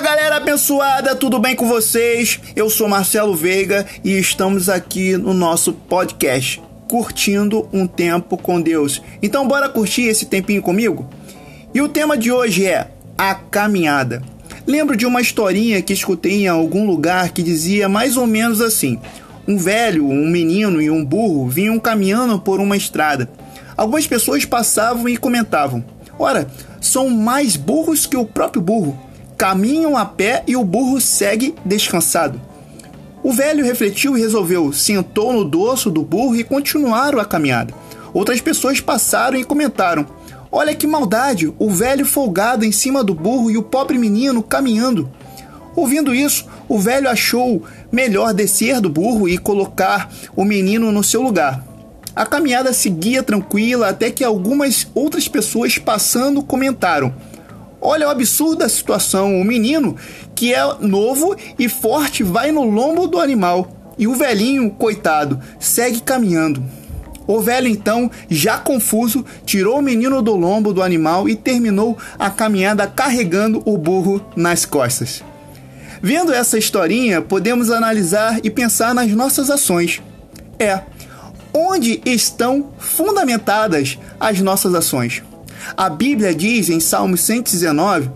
Galera abençoada, tudo bem com vocês? Eu sou Marcelo Veiga e estamos aqui no nosso podcast, curtindo um tempo com Deus. Então bora curtir esse tempinho comigo? E o tema de hoje é a caminhada. Lembro de uma historinha que escutei em algum lugar que dizia mais ou menos assim: um velho, um menino e um burro vinham caminhando por uma estrada. Algumas pessoas passavam e comentavam: Ora, são mais burros que o próprio burro. Caminham a pé e o burro segue descansado. O velho refletiu e resolveu, sentou no dorso do burro e continuaram a caminhada. Outras pessoas passaram e comentaram: Olha que maldade, o velho folgado em cima do burro e o pobre menino caminhando. Ouvindo isso, o velho achou melhor descer do burro e colocar o menino no seu lugar. A caminhada seguia tranquila até que algumas outras pessoas passando comentaram: Olha o absurdo da situação, o menino, que é novo e forte, vai no lombo do animal e o velhinho, coitado, segue caminhando. O velho então, já confuso, tirou o menino do lombo do animal e terminou a caminhada carregando o burro nas costas. Vendo essa historinha, podemos analisar e pensar nas nossas ações. É, onde estão fundamentadas as nossas ações? A Bíblia diz em Salmo 119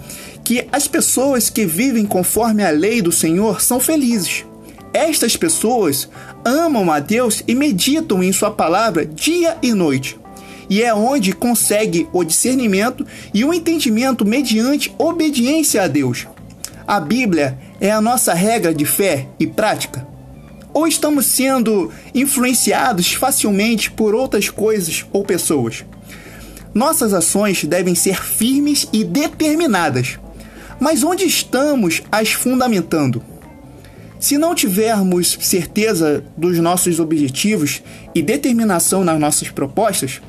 que as pessoas que vivem conforme a lei do Senhor são felizes. Estas pessoas amam a Deus e meditam em Sua palavra dia e noite. E é onde consegue o discernimento e o entendimento mediante obediência a Deus. A Bíblia é a nossa regra de fé e prática? Ou estamos sendo influenciados facilmente por outras coisas ou pessoas? Nossas ações devem ser firmes e determinadas. Mas onde estamos as fundamentando? Se não tivermos certeza dos nossos objetivos e determinação nas nossas propostas,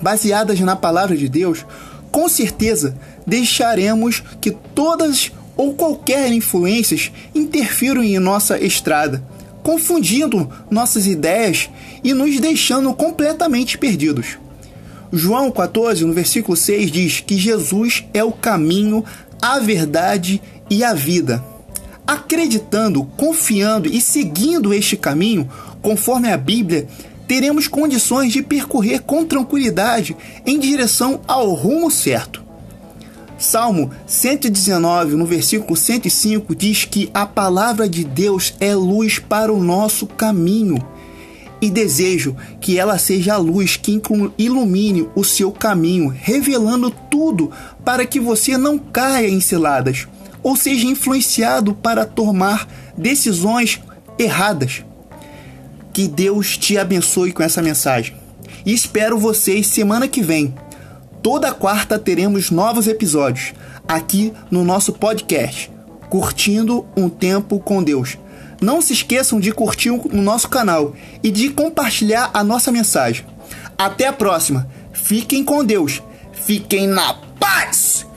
baseadas na palavra de Deus, com certeza deixaremos que todas ou qualquer influências interfiram em nossa estrada, confundindo nossas ideias e nos deixando completamente perdidos. João 14, no versículo 6, diz que Jesus é o caminho, a verdade e a vida. Acreditando, confiando e seguindo este caminho, conforme a Bíblia, teremos condições de percorrer com tranquilidade em direção ao rumo certo. Salmo 119, no versículo 105, diz que a palavra de Deus é luz para o nosso caminho. E desejo que ela seja a luz que ilumine o seu caminho, revelando tudo para que você não caia em ciladas ou seja influenciado para tomar decisões erradas. Que Deus te abençoe com essa mensagem. E espero vocês semana que vem Toda quarta teremos novos episódios aqui no nosso podcast, Curtindo um Tempo com Deus. Não se esqueçam de curtir o nosso canal e de compartilhar a nossa mensagem. Até a próxima. Fiquem com Deus. Fiquem na paz.